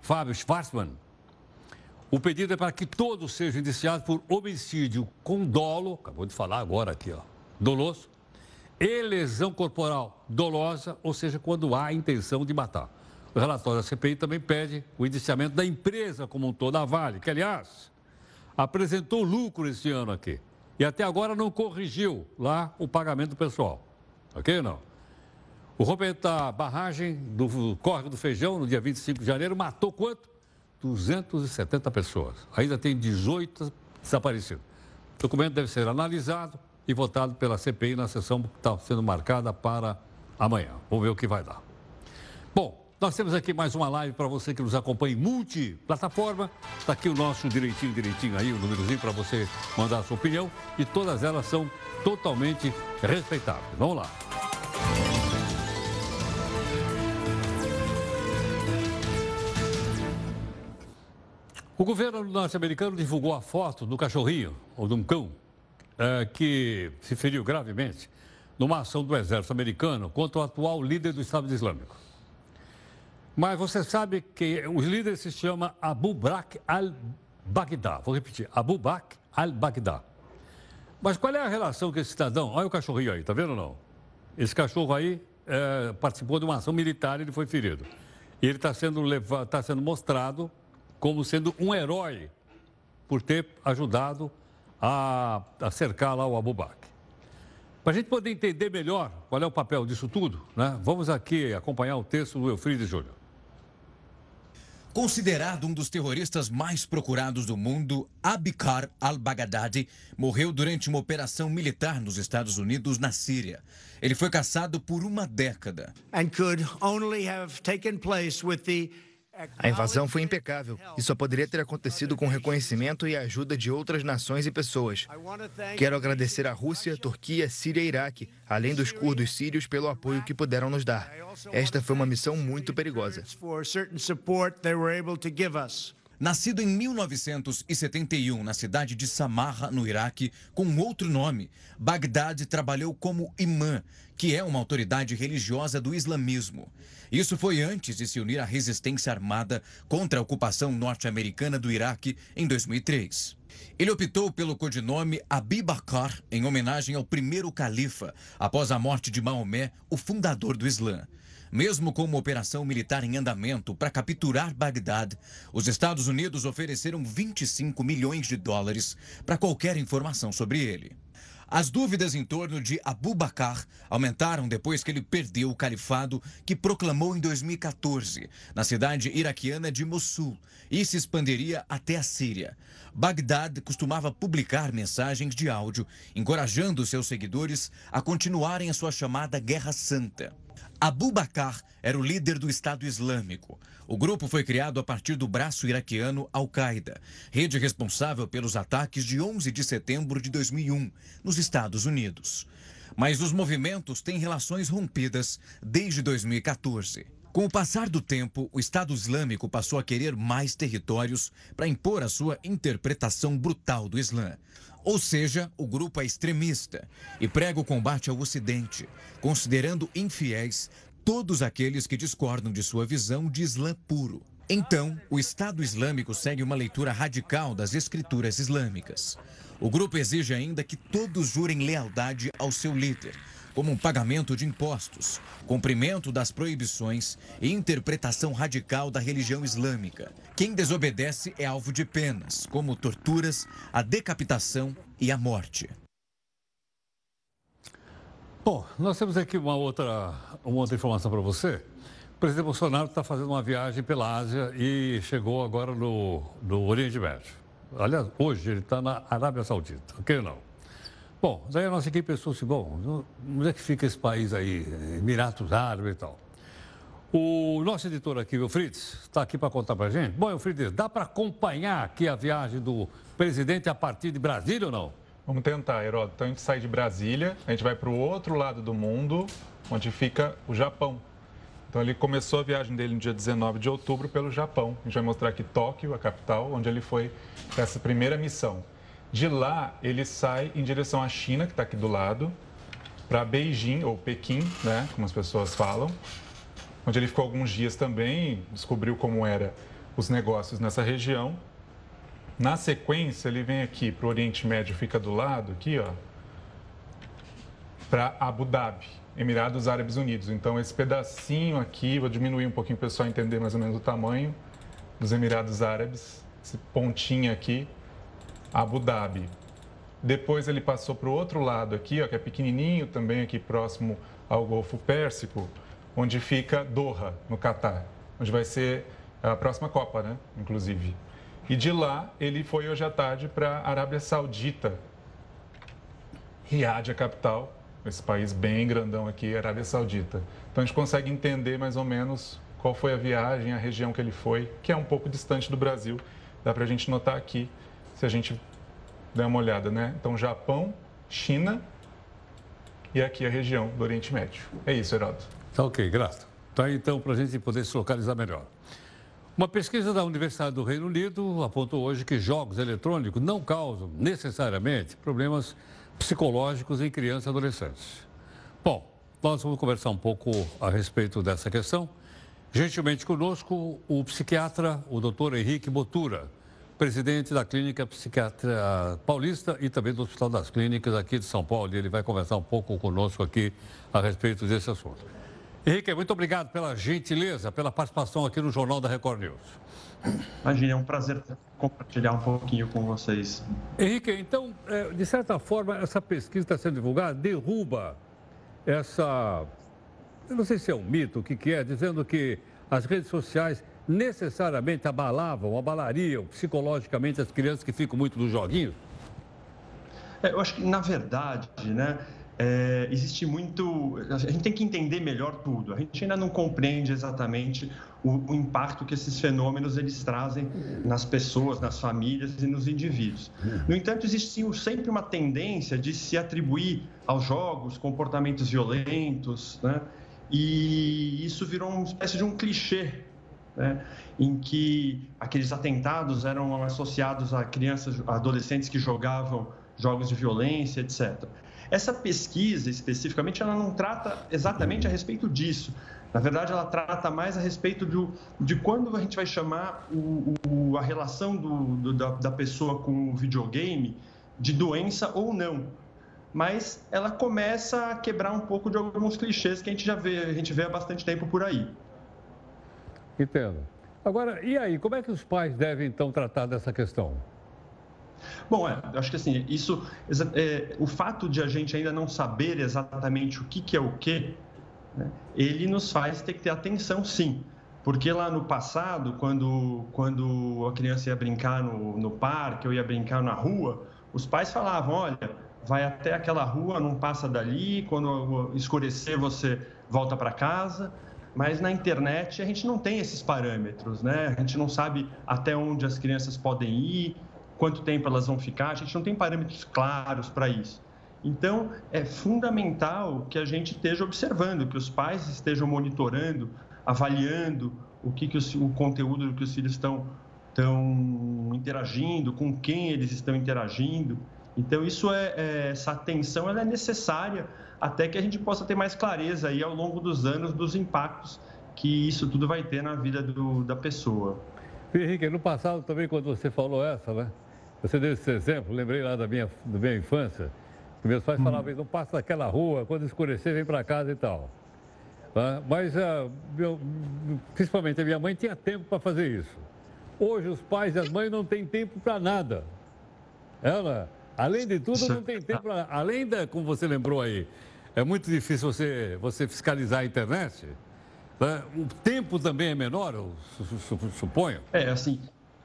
Fábio Schwarzman. O pedido é para que todos sejam indiciados por homicídio com dolo, acabou de falar agora aqui, ó, doloso, e lesão corporal dolosa, ou seja, quando há intenção de matar. O relatório da CPI também pede o indiciamento da empresa como um todo, a Vale, que, aliás, apresentou lucro esse ano aqui e até agora não corrigiu lá o pagamento pessoal. Ok ou não? O rompimento da barragem do Córrego do Feijão, no dia 25 de janeiro, matou quanto? 270 pessoas. Ainda tem 18 desaparecidos. O documento deve ser analisado e votado pela CPI na sessão que está sendo marcada para amanhã. Vamos ver o que vai dar. Bom, nós temos aqui mais uma live para você que nos acompanha em multiplataforma. Está aqui o nosso direitinho, direitinho aí, o númerozinho para você mandar a sua opinião. E todas elas são totalmente respeitáveis. Vamos lá. O governo norte-americano divulgou a foto do cachorrinho, ou de um cão, é, que se feriu gravemente numa ação do exército americano contra o atual líder do Estado Islâmico. Mas você sabe que os líderes se chama Abu Bakr al-Baghdad. Vou repetir, Abu Bakr al-Baghdad. Mas qual é a relação com esse cidadão? Olha o cachorrinho aí, tá vendo ou não? Esse cachorro aí é, participou de uma ação militar e ele foi ferido. E ele está sendo, tá sendo mostrado como sendo um herói por ter ajudado a, a cercar lá o Abu Bakr. Para a gente poder entender melhor qual é o papel disso tudo, né? vamos aqui acompanhar o texto do Eufrides Júnior. Considerado um dos terroristas mais procurados do mundo, Abikar al-Baghdadi morreu durante uma operação militar nos Estados Unidos na Síria. Ele foi caçado por uma década. And could only have taken place with the a invasão foi impecável e só poderia ter acontecido com reconhecimento e ajuda de outras nações e pessoas. Quero agradecer à Rússia, Turquia, Síria e Iraque, além dos curdos sírios, pelo apoio que puderam nos dar. Esta foi uma missão muito perigosa. Nascido em 1971 na cidade de Samarra, no Iraque, com outro nome, Bagdad trabalhou como imã, que é uma autoridade religiosa do islamismo. Isso foi antes de se unir à resistência armada contra a ocupação norte-americana do Iraque em 2003. Ele optou pelo codinome Abi Bakr em homenagem ao primeiro califa, após a morte de Maomé, o fundador do Islã. Mesmo com uma operação militar em andamento para capturar Bagdad, os Estados Unidos ofereceram 25 milhões de dólares para qualquer informação sobre ele. As dúvidas em torno de Abu Bakr aumentaram depois que ele perdeu o califado que proclamou em 2014 na cidade iraquiana de Mossul e se expandiria até a Síria. Bagdad costumava publicar mensagens de áudio encorajando seus seguidores a continuarem a sua chamada Guerra Santa. Abu Bakr era o líder do Estado Islâmico. O grupo foi criado a partir do braço iraquiano Al-Qaeda, rede responsável pelos ataques de 11 de setembro de 2001, nos Estados Unidos. Mas os movimentos têm relações rompidas desde 2014. Com o passar do tempo, o Estado Islâmico passou a querer mais territórios para impor a sua interpretação brutal do Islã. Ou seja, o grupo é extremista e prega o combate ao Ocidente, considerando infiéis todos aqueles que discordam de sua visão de Islã puro. Então, o Estado Islâmico segue uma leitura radical das escrituras islâmicas. O grupo exige ainda que todos jurem lealdade ao seu líder, como um pagamento de impostos, cumprimento das proibições e interpretação radical da religião islâmica. Quem desobedece é alvo de penas, como torturas, a decapitação e a morte. Bom, nós temos aqui uma outra, uma outra informação para você. O presidente Bolsonaro está fazendo uma viagem pela Ásia e chegou agora no, no Oriente Médio. Aliás, hoje ele está na Arábia Saudita, ok ou não? Bom, daí a nossa equipe pensou assim, bom, onde é que fica esse país aí, Emirados Árabes e tal? O nosso editor aqui, Fritz, está aqui para contar para a gente. Bom, Fritz, dá para acompanhar aqui a viagem do presidente a partir de Brasília ou não? Vamos tentar, Heródoto. Então a gente sai de Brasília, a gente vai para o outro lado do mundo, onde fica o Japão. Então ele começou a viagem dele no dia 19 de outubro pelo Japão. A gente vai mostrar aqui Tóquio, a capital, onde ele foi para essa primeira missão. De lá ele sai em direção à China, que está aqui do lado, para Beijing ou Pequim, né, como as pessoas falam, onde ele ficou alguns dias também, descobriu como era os negócios nessa região. Na sequência ele vem aqui para o Oriente Médio, fica do lado aqui, ó, para Abu Dhabi. Emirados Árabes Unidos. Então, esse pedacinho aqui, vou diminuir um pouquinho para o pessoal entender mais ou menos o tamanho dos Emirados Árabes, esse pontinho aqui, Abu Dhabi. Depois ele passou para o outro lado aqui, ó, que é pequenininho, também aqui próximo ao Golfo Pérsico, onde fica Doha, no Catar, onde vai ser a próxima Copa, né? Inclusive. E de lá ele foi hoje à tarde para a Arábia Saudita, Riad, a capital, esse país bem grandão aqui, Arábia Saudita. Então a gente consegue entender mais ou menos qual foi a viagem, a região que ele foi, que é um pouco distante do Brasil. Dá para a gente notar aqui, se a gente der uma olhada, né? Então Japão, China e aqui a região do Oriente Médio. É isso, Heródoto. Tá ok, graças. Tá então para a gente poder se localizar melhor. Uma pesquisa da Universidade do Reino Unido apontou hoje que jogos eletrônicos não causam necessariamente problemas psicológicos em crianças e adolescentes. Bom, nós vamos conversar um pouco a respeito dessa questão. Gentilmente conosco, o psiquiatra, o doutor Henrique Botura, presidente da Clínica Psiquiatra Paulista e também do Hospital das Clínicas aqui de São Paulo. E ele vai conversar um pouco conosco aqui a respeito desse assunto. Henrique, muito obrigado pela gentileza, pela participação aqui no Jornal da Record News. Imagina, é um prazer compartilhar um pouquinho com vocês. Henrique, então, é, de certa forma, essa pesquisa está sendo divulgada, derruba essa. Eu não sei se é um mito, o que, que é, dizendo que as redes sociais necessariamente abalavam, abalariam psicologicamente as crianças que ficam muito nos joguinhos? É, eu acho que, na verdade, né, é, existe muito. A gente tem que entender melhor tudo. A gente ainda não compreende exatamente o, o, impacto que esses fenômenos eles trazem nas pessoas, nas famílias e nos indivíduos. No entanto, existe sempre uma tendência de se atribuir aos jogos comportamentos violentos, né? E isso virou uma espécie de um clichê né, em que aqueles atentados eram associados a crianças, a adolescentes que jogavam jogos de violência, etc. Essa pesquisa, especificamente, ela não trata exatamente a respeito disso. Na verdade, ela trata mais a respeito de, de quando a gente vai chamar o, o, a relação do, do, da, da pessoa com o videogame de doença ou não. Mas ela começa a quebrar um pouco de alguns clichês que a gente já vê, a gente vê há bastante tempo por aí. Entendo. Agora, e aí, como é que os pais devem então tratar dessa questão? Bom, é, acho que assim, isso, é, o fato de a gente ainda não saber exatamente o que, que é o que, né, ele nos faz ter que ter atenção, sim. Porque lá no passado, quando, quando a criança ia brincar no, no parque ou ia brincar na rua, os pais falavam: olha, vai até aquela rua, não passa dali, quando escurecer você volta para casa. Mas na internet a gente não tem esses parâmetros, né? A gente não sabe até onde as crianças podem ir, quanto tempo elas vão ficar, a gente não tem parâmetros claros para isso. Então, é fundamental que a gente esteja observando, que os pais estejam monitorando, avaliando o que, que o, o conteúdo que os filhos estão, estão interagindo, com quem eles estão interagindo. Então, isso é, é, essa atenção ela é necessária até que a gente possa ter mais clareza aí ao longo dos anos dos impactos que isso tudo vai ter na vida do, da pessoa. Henrique, no passado também, quando você falou essa, né? Você deu esse exemplo, lembrei lá da minha, da minha infância, Meus pais falavam, não passa daquela rua, quando escurecer, vem para casa e tal. Tá? Mas, uh, meu, principalmente, a minha mãe tinha tempo para fazer isso. Hoje, os pais e as mães não têm tempo para nada. Ela, além de tudo, não tem tempo para. Além da, como você lembrou aí, é muito difícil você, você fiscalizar a internet. Né? O tempo também é menor, eu suponho. É, assim,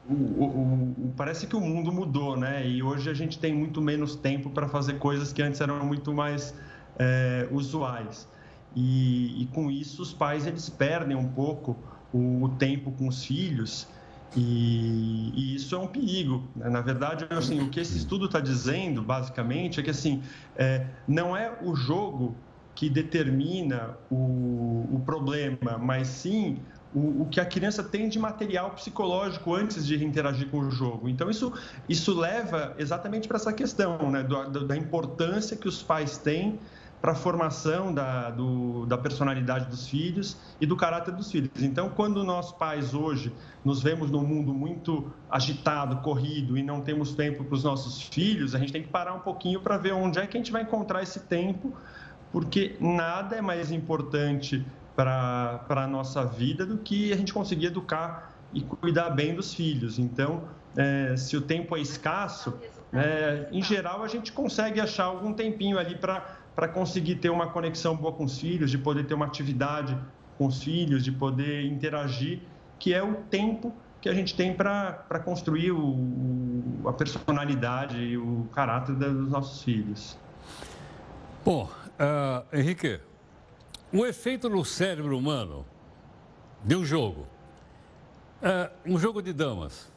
o, o, o, parece que o mundo mudou, né? E hoje a gente tem muito menos tempo para fazer coisas que antes eram muito mais é, usuais. E, e, com isso os pais eles perdem um pouco o, o tempo com os filhos e, e, isso é um perigo. Né? Na verdade, assim, o que esse estudo está dizendo, basicamente, é que assim, é, não é o jogo que determina o, o problema, mas sim o, o, que a criança tem de material psicológico antes de interagir com o jogo. Então, isso, isso leva exatamente para essa questão né? da, da importância que os pais têm para a formação da, do, da personalidade dos filhos e do caráter dos filhos. Então, quando nós pais hoje nos vemos num mundo muito agitado, corrido e não temos tempo para os nossos filhos, a gente tem que parar um pouquinho para ver onde é que a gente vai encontrar esse tempo, porque nada é mais importante para a nossa vida do que a gente conseguir educar e cuidar bem dos filhos. Então, é, se o tempo é escasso, é, em geral a gente consegue achar algum tempinho ali para para conseguir ter uma conexão boa com os filhos, de poder ter uma atividade com os filhos, de poder interagir, que é o tempo que a gente tem para construir o, a personalidade e o caráter dos nossos filhos. Bom, uh, Henrique, o efeito no cérebro humano de um jogo, uh, um jogo de damas,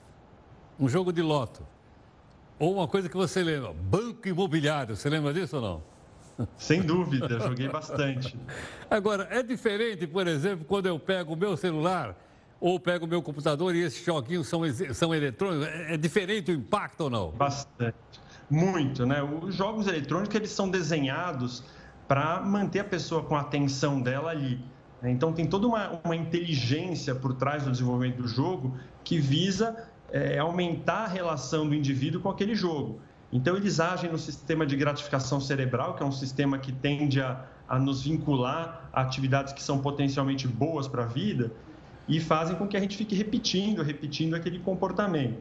um jogo de loto, ou uma coisa que você lembra, banco imobiliário, você lembra disso ou não? Sem dúvida, joguei bastante. Agora, é diferente, por exemplo, quando eu pego o meu celular ou pego o meu computador e esses joguinhos são, são eletrônicos, é, é diferente o impacto ou não? Bastante. Muito, né? Os jogos eletrônicos, eles são desenhados para manter a pessoa com a atenção dela ali. Né? Então, tem toda uma, uma inteligência por trás do desenvolvimento do jogo que visa é, aumentar a relação do indivíduo com aquele jogo. Então, eles agem no sistema de gratificação cerebral, que é um sistema que tende a, a nos vincular a atividades que são potencialmente boas para a vida e fazem com que a gente fique repetindo, repetindo aquele comportamento.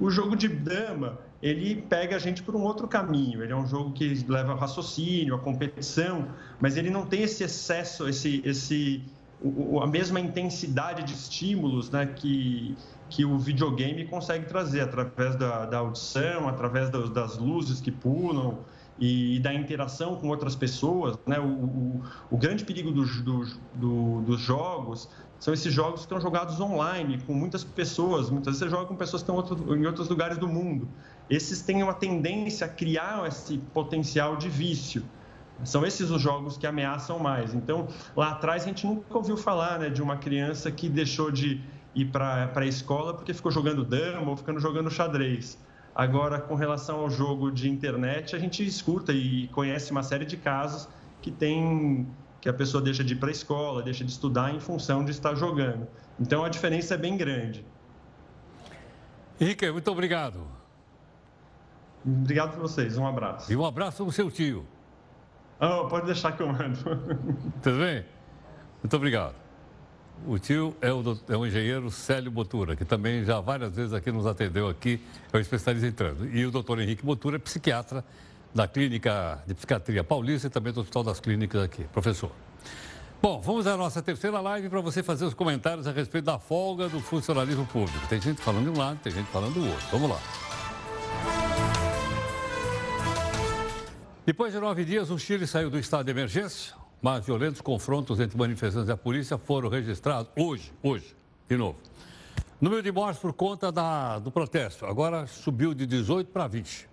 O jogo de dama, ele pega a gente por um outro caminho. Ele é um jogo que leva ao raciocínio, à competição, mas ele não tem esse excesso, esse, esse, a mesma intensidade de estímulos né, que, que o videogame consegue trazer através da, da audição, através das, das luzes que pulam e da interação com outras pessoas. Né? O, o, o grande perigo dos, do, dos jogos são esses jogos que estão jogados online, com muitas pessoas. Muitas vezes você joga com pessoas que estão outro, em outros lugares do mundo. Esses têm uma tendência a criar esse potencial de vício. São esses os jogos que ameaçam mais. Então, lá atrás, a gente nunca ouviu falar né, de uma criança que deixou de ir para a escola porque ficou jogando dama ou ficando jogando xadrez. Agora, com relação ao jogo de internet, a gente escuta e conhece uma série de casos que tem que a pessoa deixa de ir para a escola, deixa de estudar em função de estar jogando. Então, a diferença é bem grande. Henrique, muito obrigado. Obrigado por vocês, um abraço. E um abraço ao seu tio. Oh, pode deixar que eu mando. *laughs* Tudo bem? Muito obrigado. O tio é o, é o engenheiro Célio Botura, que também já várias vezes aqui nos atendeu aqui, é o especialista em trânsito. E o doutor Henrique Botura é psiquiatra da Clínica de Psiquiatria Paulista e também do Hospital das Clínicas aqui. Professor. Bom, vamos à nossa terceira live para você fazer os comentários a respeito da folga do funcionalismo público. Tem gente falando de um lado, tem gente falando do outro. Vamos lá. Depois de nove dias, o Chile saiu do estado de emergência, mas violentos confrontos entre manifestantes e a polícia foram registrados hoje, hoje, de novo. Número de mortes por conta da, do protesto agora subiu de 18 para 20.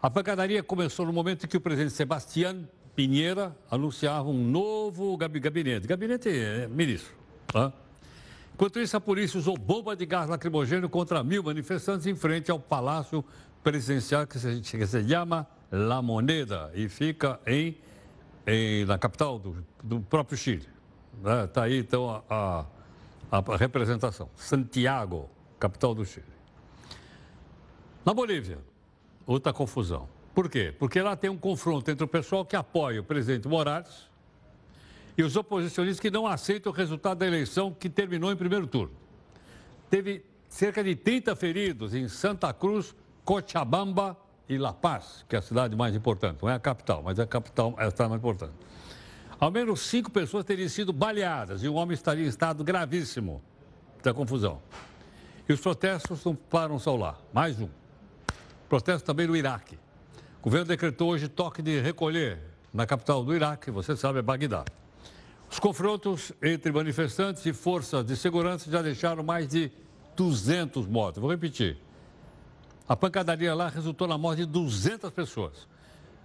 A pancadaria começou no momento em que o presidente Sebastião Pinheira anunciava um novo gabinete, gabinete é, ministro. Enquanto isso, a polícia usou bomba de gás lacrimogêneo contra mil manifestantes em frente ao Palácio Presidencial que se chama La Moneda e fica em em, na capital do, do próprio Chile. Está né? Tá aí, então, a, a, a representação. Santiago, capital do Chile. Na Bolívia, outra confusão. Por quê? Porque lá tem um confronto entre o pessoal que apoia o presidente Morales e os oposicionistas que não aceitam o resultado da eleição que terminou em primeiro turno. Teve cerca de 30 feridos em Santa Cruz, Cochabamba e La Paz, que é a cidade mais importante. Não é a capital, mas é a capital, é a cidade mais importante. Ao menos cinco pessoas teriam sido baleadas e um homem estaria em estado gravíssimo da confusão. E os protestos não param só lá. Mais um. Protesto também no Iraque. O governo decretou hoje toque de recolher na capital do Iraque, você sabe, é Bagdá. Os confrontos entre manifestantes e forças de segurança já deixaram mais de 200 mortos. Vou repetir. A pancadaria lá resultou na morte de 200 pessoas.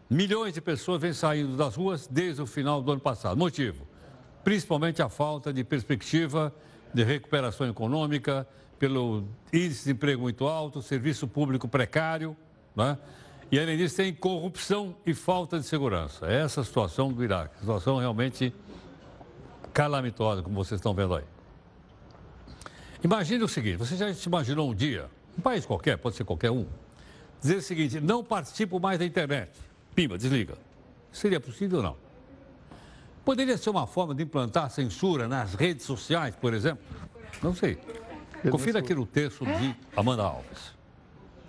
Milhões de pessoas vêm saindo das ruas desde o final do ano passado. Motivo? Principalmente a falta de perspectiva de recuperação econômica, pelo índice de emprego muito alto, serviço público precário, né? e além disso tem corrupção e falta de segurança. É essa a situação do Iraque, situação realmente calamitosa, como vocês estão vendo aí. Imagine o seguinte: você já se imaginou um dia, um país qualquer, pode ser qualquer um, dizer o seguinte: não participo mais da internet. Pimba, desliga. Seria possível ou não? Poderia ser uma forma de implantar censura nas redes sociais, por exemplo? Não sei. Confira aqui no texto de Amanda Alves.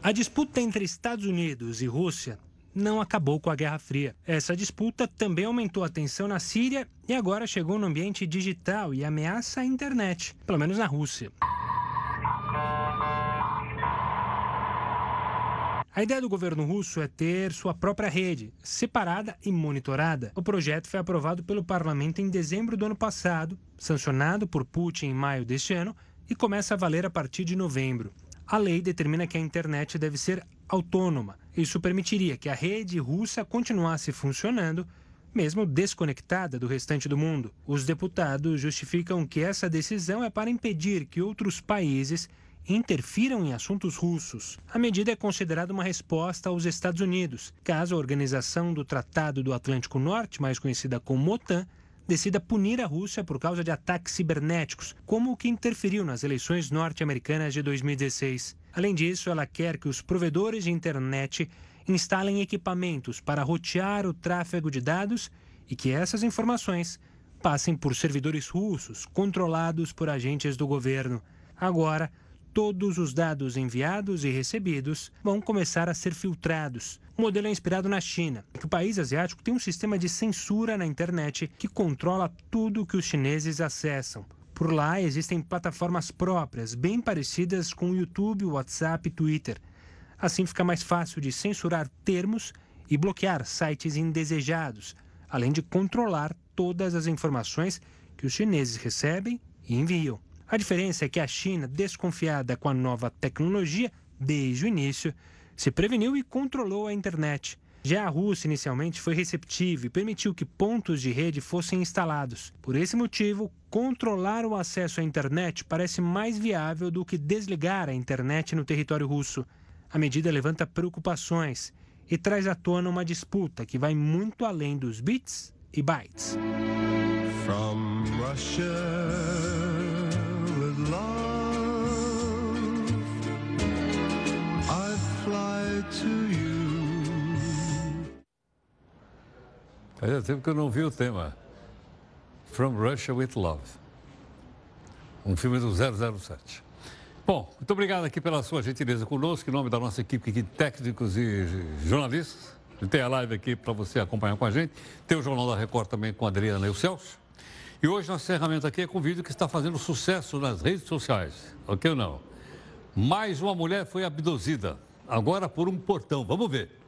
A disputa entre Estados Unidos e Rússia não acabou com a Guerra Fria. Essa disputa também aumentou a tensão na Síria e agora chegou no ambiente digital e ameaça a internet, pelo menos na Rússia. A ideia do governo russo é ter sua própria rede, separada e monitorada. O projeto foi aprovado pelo parlamento em dezembro do ano passado, sancionado por Putin em maio deste ano e começa a valer a partir de novembro. A lei determina que a internet deve ser autônoma. Isso permitiria que a rede russa continuasse funcionando, mesmo desconectada do restante do mundo. Os deputados justificam que essa decisão é para impedir que outros países interfiram em assuntos russos. A medida é considerada uma resposta aos Estados Unidos, caso a Organização do Tratado do Atlântico Norte, mais conhecida como OTAN, decida punir a Rússia por causa de ataques cibernéticos, como o que interferiu nas eleições norte-americanas de 2016. Além disso, ela quer que os provedores de internet instalem equipamentos para rotear o tráfego de dados e que essas informações passem por servidores russos controlados por agentes do governo. Agora, todos os dados enviados e recebidos vão começar a ser filtrados. O modelo é inspirado na China, que o país asiático tem um sistema de censura na internet que controla tudo que os chineses acessam. Por lá existem plataformas próprias, bem parecidas com o YouTube, WhatsApp e Twitter. Assim fica mais fácil de censurar termos e bloquear sites indesejados, além de controlar todas as informações que os chineses recebem e enviam. A diferença é que a China, desconfiada com a nova tecnologia desde o início, se preveniu e controlou a internet. Já a Rússia inicialmente foi receptiva e permitiu que pontos de rede fossem instalados. Por esse motivo, controlar o acesso à internet parece mais viável do que desligar a internet no território russo. A medida levanta preocupações e traz à tona uma disputa que vai muito além dos bits e bytes. From Russia. Fazia tempo que eu não vi o tema. From Russia with Love. Um filme do 007. Bom, muito obrigado aqui pela sua gentileza conosco, em nome da nossa equipe aqui, técnicos e jornalistas. Tem a live aqui para você acompanhar com a gente. Tem o Jornal da Record também com a Adriana e o Celso. E hoje nosso encerramento aqui é com um vídeo que está fazendo sucesso nas redes sociais. Ok ou não? Mais uma mulher foi abduzida, agora por um portão. Vamos ver.